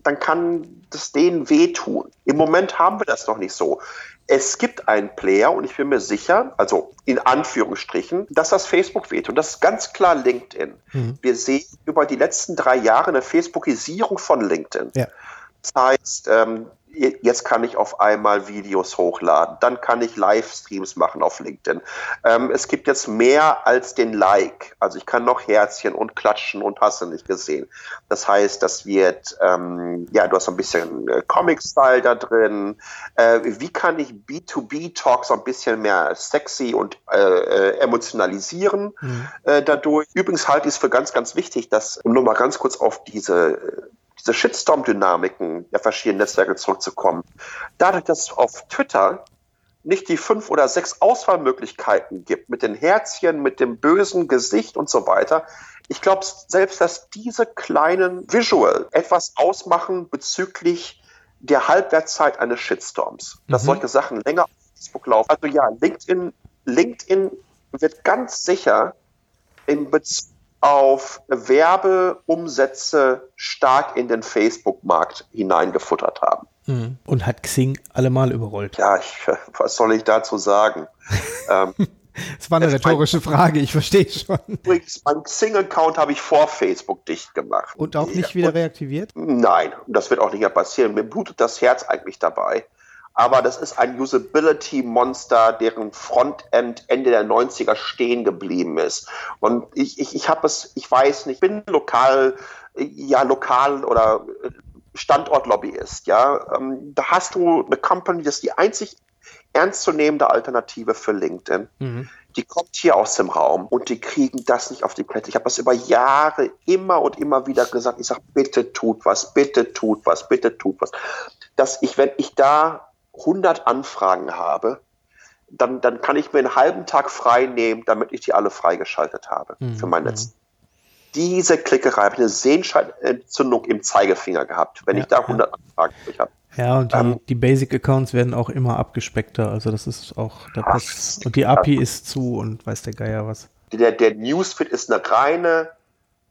dann kann das denen wehtun. Im Moment haben wir das noch nicht so. Es gibt einen Player und ich bin mir sicher, also in Anführungsstrichen, dass das Facebook wehtut. Und das ist ganz klar LinkedIn. Mhm. Wir sehen über die letzten drei Jahre eine Facebookisierung von LinkedIn. Ja. Das heißt, ähm, jetzt kann ich auf einmal Videos hochladen, dann kann ich Livestreams machen auf LinkedIn. Ähm, es gibt jetzt mehr als den Like. Also ich kann noch Herzchen und Klatschen und hast du nicht gesehen. Das heißt, das wird, ähm, ja, du hast so ein bisschen äh, Comic-Style da drin. Äh, wie kann ich B2B-Talk so ein bisschen mehr sexy und äh, äh emotionalisieren mhm. Äh, dadurch? Übrigens halte ich es für ganz, ganz wichtig, dass, um nur mal ganz kurz auf diese diese Shitstorm-Dynamiken der verschiedenen Netzwerke zurückzukommen. Dadurch, dass es auf Twitter nicht die fünf oder sechs Auswahlmöglichkeiten gibt, mit den Herzchen, mit dem bösen Gesicht und so weiter, ich glaube selbst, dass diese kleinen Visual etwas ausmachen bezüglich der Halbwertszeit eines Shitstorms. Dass mhm. solche Sachen länger auf Facebook laufen. Also ja, LinkedIn, LinkedIn wird ganz sicher in Bezug auf Werbeumsätze stark in den Facebook-Markt hineingefuttert haben. Hm. Und hat Xing allemal überrollt. Ja, ich, was soll ich dazu sagen? ähm, das war eine rhetorische mein, Frage, ich verstehe schon. Übrigens, mein Xing-Account habe ich vor Facebook dicht gemacht. Und auch nicht wieder reaktiviert? Nein, das wird auch nicht mehr passieren. Mir blutet das Herz eigentlich dabei aber das ist ein Usability-Monster, deren Frontend Ende der 90er stehen geblieben ist. Und ich, ich, ich habe es, ich weiß nicht, bin lokal, ja, lokal oder Standortlobbyist, ja. Ähm, da hast du eine Company, das ist die einzig ernstzunehmende Alternative für LinkedIn. Mhm. Die kommt hier aus dem Raum und die kriegen das nicht auf die Kette. Ich habe das über Jahre immer und immer wieder gesagt. Ich sage, bitte tut was, bitte tut was, bitte tut was. Dass ich, wenn ich da 100 Anfragen habe, dann, dann kann ich mir einen halben Tag frei nehmen, damit ich die alle freigeschaltet habe mhm. für mein Netz. Mhm. Diese Klickerei habe ich eine Sehenscheinentzündung im Zeigefinger gehabt, wenn ja, ich da 100 ja. Anfragen durch habe. Ja, und die, ähm, die Basic-Accounts werden auch immer abgespeckter. Also das ist auch der Pass. Und die API ist zu und weiß der Geier was. Der, der Newsfeed ist eine reine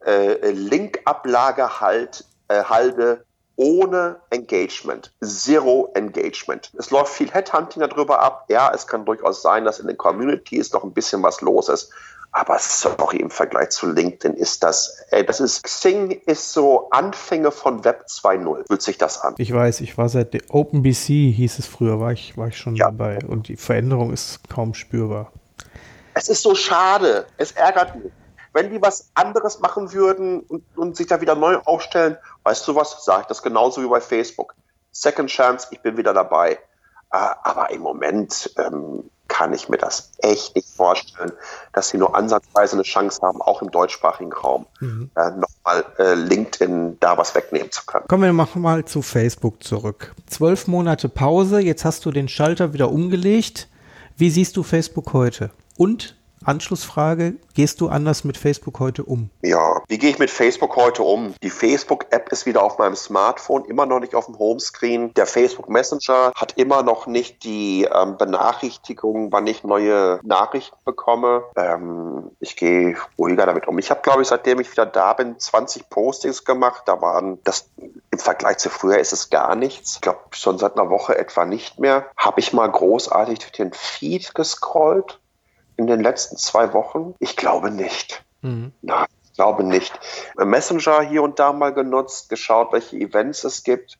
äh, Link-Ablage halt, äh, Halde ohne Engagement. Zero Engagement. Es läuft viel Headhunting darüber ab. Ja, es kann durchaus sein, dass in der Community ist noch ein bisschen was los ist. Aber sorry, im Vergleich zu LinkedIn ist das, ey, das ist, Xing ist so Anfänge von Web 2.0, fühlt sich das an. Ich weiß, ich war seit OpenBC, hieß es früher, war ich, war ich schon ja. dabei. Und die Veränderung ist kaum spürbar. Es ist so schade. Es ärgert mich. Wenn die was anderes machen würden und, und sich da wieder neu aufstellen, weißt du was, sage ich das genauso wie bei Facebook. Second Chance, ich bin wieder dabei. Äh, aber im Moment ähm, kann ich mir das echt nicht vorstellen, dass sie nur ansatzweise eine Chance haben, auch im deutschsprachigen Raum mhm. äh, nochmal äh, LinkedIn da was wegnehmen zu können. Kommen wir mal zu Facebook zurück. Zwölf Monate Pause, jetzt hast du den Schalter wieder umgelegt. Wie siehst du Facebook heute? Und Anschlussfrage, gehst du anders mit Facebook heute um? Ja, wie gehe ich mit Facebook heute um? Die Facebook-App ist wieder auf meinem Smartphone, immer noch nicht auf dem Homescreen. Der Facebook Messenger hat immer noch nicht die ähm, Benachrichtigung, wann ich neue Nachrichten bekomme. Ähm, ich gehe ruhiger damit um. Ich habe, glaube ich, seitdem ich wieder da bin, 20 Postings gemacht. Da waren das im Vergleich zu früher ist es gar nichts. Ich glaube, schon seit einer Woche etwa nicht mehr. Habe ich mal großartig durch den Feed gescrollt in den letzten zwei Wochen? Ich glaube nicht. Mhm. Nein, ich glaube nicht. Messenger hier und da mal genutzt, geschaut, welche Events es gibt.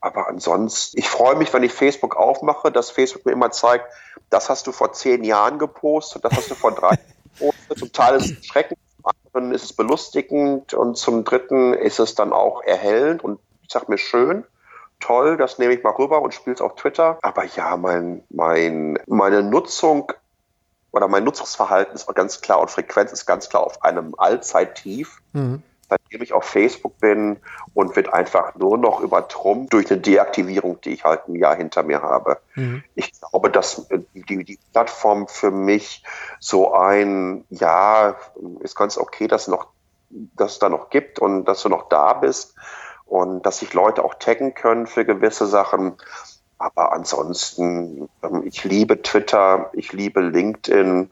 Aber ansonsten, ich freue mich, wenn ich Facebook aufmache, dass Facebook mir immer zeigt, das hast du vor zehn Jahren gepostet, das hast du vor drei gepostet. Zum Teil ist es schreckend, zum anderen ist es belustigend und zum dritten ist es dann auch erhellend und ich sage mir schön toll, das nehme ich mal rüber und spiele es auf Twitter. Aber ja, mein, mein, meine Nutzung oder mein Nutzungsverhalten ist ganz klar und Frequenz ist ganz klar auf einem Allzeittief. Mhm. Seitdem ich auf Facebook bin und wird einfach nur noch übertrumpft durch eine Deaktivierung, die ich halt ein Jahr hinter mir habe. Mhm. Ich glaube, dass die, die Plattform für mich so ein, ja, ist ganz okay, dass noch, dass es da noch gibt und dass du noch da bist und dass sich Leute auch taggen können für gewisse Sachen. Aber ansonsten, ähm, ich liebe Twitter, ich liebe LinkedIn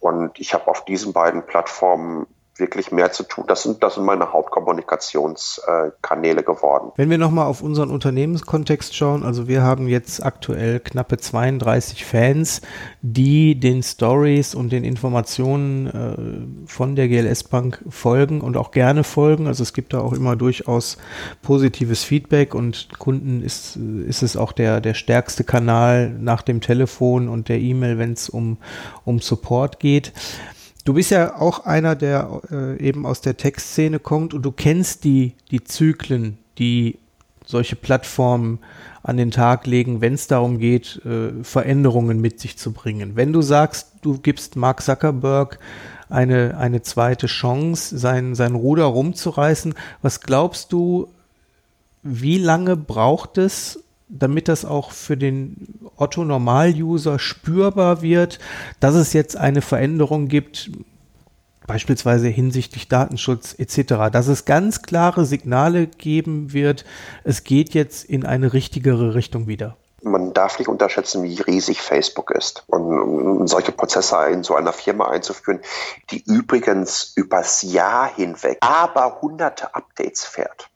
und ich habe auf diesen beiden Plattformen wirklich mehr zu tun. Das sind, das sind meine Hauptkommunikationskanäle geworden. Wenn wir nochmal auf unseren Unternehmenskontext schauen, also wir haben jetzt aktuell knappe 32 Fans, die den Stories und den Informationen äh, von der GLS Bank folgen und auch gerne folgen. Also es gibt da auch immer durchaus positives Feedback und Kunden ist, ist es auch der, der stärkste Kanal nach dem Telefon und der E-Mail, wenn es um, um Support geht. Du bist ja auch einer, der äh, eben aus der Textszene kommt und du kennst die, die Zyklen, die solche Plattformen an den Tag legen, wenn es darum geht, äh, Veränderungen mit sich zu bringen. Wenn du sagst, du gibst Mark Zuckerberg eine, eine zweite Chance, sein, sein Ruder rumzureißen, was glaubst du, wie lange braucht es, damit das auch für den Otto Normal-User spürbar wird, dass es jetzt eine Veränderung gibt, beispielsweise hinsichtlich Datenschutz etc., dass es ganz klare Signale geben wird, es geht jetzt in eine richtigere Richtung wieder. Man darf nicht unterschätzen, wie riesig Facebook ist. Und solche Prozesse in so einer Firma einzuführen, die übrigens übers Jahr hinweg aber hunderte Updates fährt.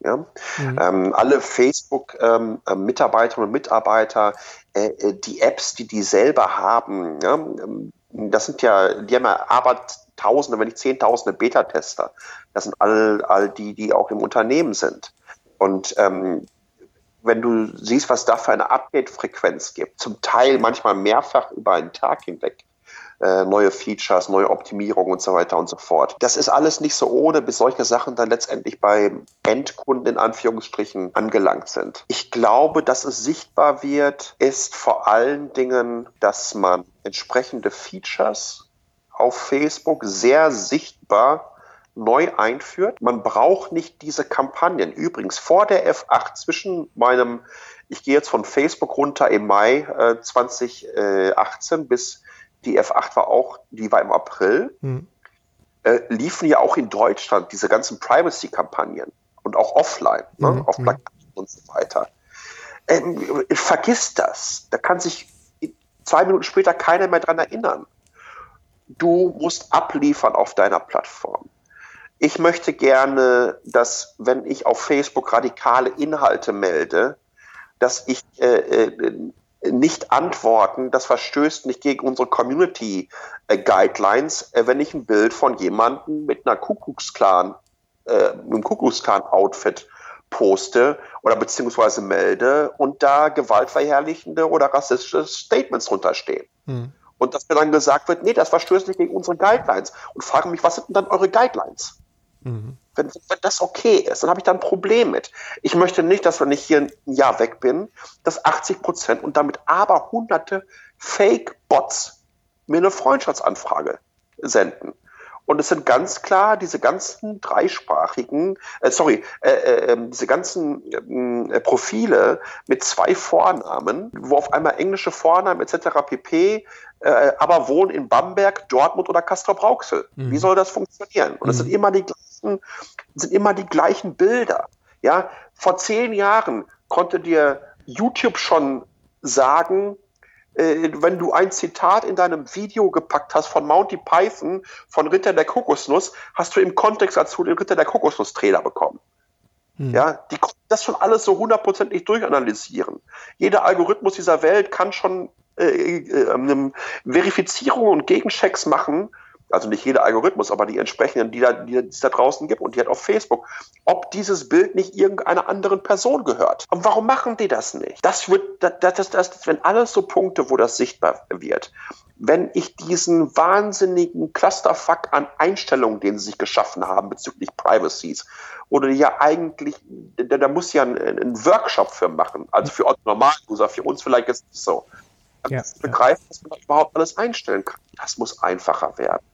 Ja? Mhm. Ähm, alle Facebook-Mitarbeiterinnen ähm, und Mitarbeiter, äh, äh, die Apps, die die selber haben, ja? Ähm, das sind ja, die haben ja aber Tausende, wenn nicht Zehntausende Beta-Tester. Das sind all, all die, die auch im Unternehmen sind. Und ähm, wenn du siehst, was da für eine Update-Frequenz gibt, zum Teil manchmal mehrfach über einen Tag hinweg, äh, neue Features, neue Optimierungen und so weiter und so fort. Das ist alles nicht so ohne, bis solche Sachen dann letztendlich bei Endkunden in Anführungsstrichen angelangt sind. Ich glaube, dass es sichtbar wird, ist vor allen Dingen, dass man entsprechende Features auf Facebook sehr sichtbar neu einführt. Man braucht nicht diese Kampagnen. Übrigens, vor der F8 zwischen meinem, ich gehe jetzt von Facebook runter im Mai äh, 2018 bis die F8 war auch, die war im April, hm. äh, liefen ja auch in Deutschland diese ganzen Privacy-Kampagnen und auch offline, ne, mhm. auf hm. Plakaten und so weiter. Ähm, vergiss das. Da kann sich zwei Minuten später keiner mehr dran erinnern. Du musst abliefern auf deiner Plattform. Ich möchte gerne, dass, wenn ich auf Facebook radikale Inhalte melde, dass ich äh, äh, nicht antworten, das verstößt nicht gegen unsere Community äh, Guidelines, äh, wenn ich ein Bild von jemandem mit einer Kuckucksklan, äh, einem Kuckucksklan-Outfit poste oder beziehungsweise melde und da gewaltverherrlichende oder rassistische Statements drunter Hm. Und dass mir dann gesagt wird, nee, das verstößt nicht gegen unsere Guidelines. Und frage mich, was sind denn dann eure Guidelines? Mhm. Wenn, wenn, das okay ist, dann habe ich da ein Problem mit. Ich möchte nicht, dass wenn ich hier ein Jahr weg bin, dass 80 Prozent und damit aber hunderte Fake-Bots mir eine Freundschaftsanfrage senden. Und es sind ganz klar diese ganzen dreisprachigen, äh, sorry, äh, äh, ähm, diese ganzen äh, Profile mit zwei Vornamen, wo auf einmal englische Vornamen etc. pp äh, aber wohnen in Bamberg, Dortmund oder Castrop-Rauxel. Mhm. Wie soll das funktionieren? Und es mhm. sind immer die gleichen, sind immer die gleichen Bilder. Ja, vor zehn Jahren konnte dir YouTube schon sagen, äh, wenn du ein Zitat in deinem Video gepackt hast von Monty Python, von Ritter der Kokosnuss, hast du im Kontext dazu den Ritter der Kokosnuss-Trailer bekommen. Mhm. Ja, die das schon alles so hundertprozentig durchanalysieren. Jeder Algorithmus dieser Welt kann schon äh, äh, ähm, Verifizierung und Gegenchecks machen, also nicht jeder Algorithmus, aber die entsprechenden, die, da, die es da draußen gibt und die hat auf Facebook, ob dieses Bild nicht irgendeiner anderen Person gehört. Und warum machen die das nicht? Das wird, das, das, das, das wenn alles so Punkte, wo das sichtbar wird. Wenn ich diesen wahnsinnigen Clusterfuck an Einstellungen, den sie sich geschaffen haben bezüglich Privacies, oder die ja eigentlich, da, da muss ja ein, ein Workshop für machen, also für Normaluser, für uns vielleicht ist es so ja, begreifen, dass man das überhaupt alles einstellen kann. Das muss einfacher werden.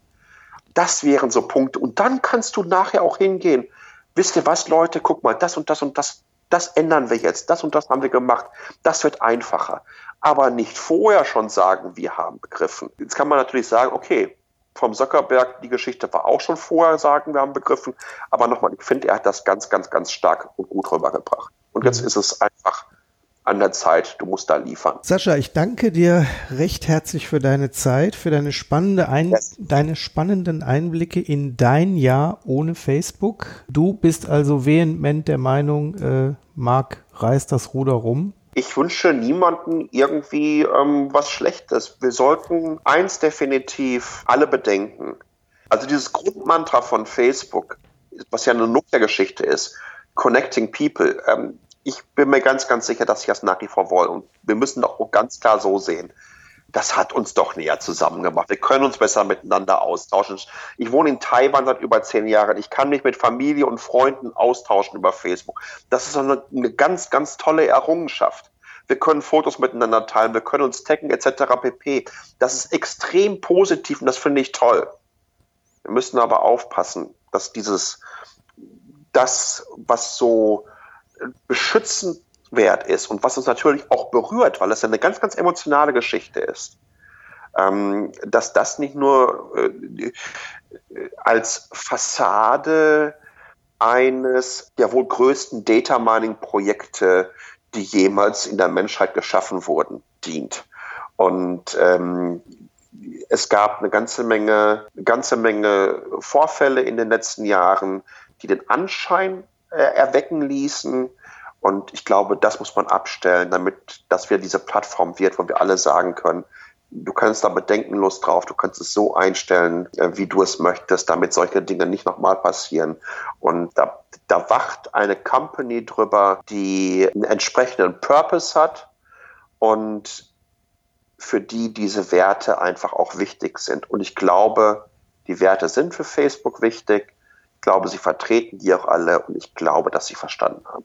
Das wären so Punkte. Und dann kannst du nachher auch hingehen. Wisst ihr was, Leute? Guck mal, das und das und das, das ändern wir jetzt. Das und das haben wir gemacht. Das wird einfacher. Aber nicht vorher schon sagen, wir haben begriffen. Jetzt kann man natürlich sagen, okay, vom Zuckerberg, die Geschichte war auch schon vorher sagen, wir haben begriffen. Aber nochmal, ich finde, er hat das ganz, ganz, ganz stark und gut rübergebracht. Und jetzt mhm. ist es einfach an der Zeit, du musst da liefern. Sascha, ich danke dir recht herzlich für deine Zeit, für deine spannende Ein yes. deine spannenden Einblicke in dein Jahr ohne Facebook. Du bist also vehement der Meinung, äh, Marc reißt das Ruder rum. Ich wünsche niemanden irgendwie ähm, was Schlechtes. Wir sollten eins definitiv alle bedenken. Also dieses Grundmantra von Facebook, was ja eine Nokia-Geschichte ist, Connecting People. Ähm, ich bin mir ganz, ganz sicher, dass ich das nach wie vor wollen. Und wir müssen doch auch ganz klar so sehen. Das hat uns doch näher zusammen gemacht. Wir können uns besser miteinander austauschen. Ich wohne in Taiwan seit über zehn Jahren. Ich kann mich mit Familie und Freunden austauschen über Facebook. Das ist eine, eine ganz, ganz tolle Errungenschaft. Wir können Fotos miteinander teilen, wir können uns taggen etc. pp. Das ist extrem positiv und das finde ich toll. Wir müssen aber aufpassen, dass dieses, das, was so beschützenswert ist und was uns natürlich auch berührt, weil es eine ganz, ganz emotionale Geschichte ist, ähm, dass das nicht nur äh, als Fassade eines der wohl größten Data Mining Projekte, die jemals in der Menschheit geschaffen wurden, dient. Und ähm, es gab eine ganze Menge, eine ganze Menge Vorfälle in den letzten Jahren, die den Anschein äh, erwecken ließen. Und ich glaube, das muss man abstellen, damit das wieder diese Plattform wird, wo wir alle sagen können, du kannst da bedenkenlos drauf, du kannst es so einstellen, äh, wie du es möchtest, damit solche Dinge nicht nochmal passieren. Und da, da wacht eine Company drüber, die einen entsprechenden Purpose hat und für die diese Werte einfach auch wichtig sind. Und ich glaube, die Werte sind für Facebook wichtig. Ich glaube, sie vertreten die auch alle und ich glaube, dass sie verstanden haben.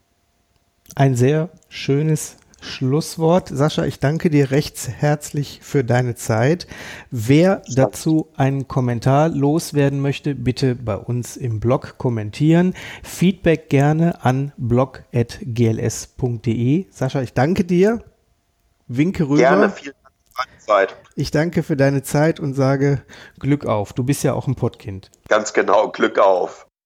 Ein sehr schönes Schlusswort. Sascha, ich danke dir recht herzlich für deine Zeit. Wer dazu einen Kommentar loswerden möchte, bitte bei uns im Blog kommentieren. Feedback gerne an blog.gls.de. Sascha, ich danke dir. Winke rüber. Gerne, vielen Zeit. Ich danke für deine Zeit und sage Glück auf. Du bist ja auch ein Pottkind. Ganz genau, Glück auf.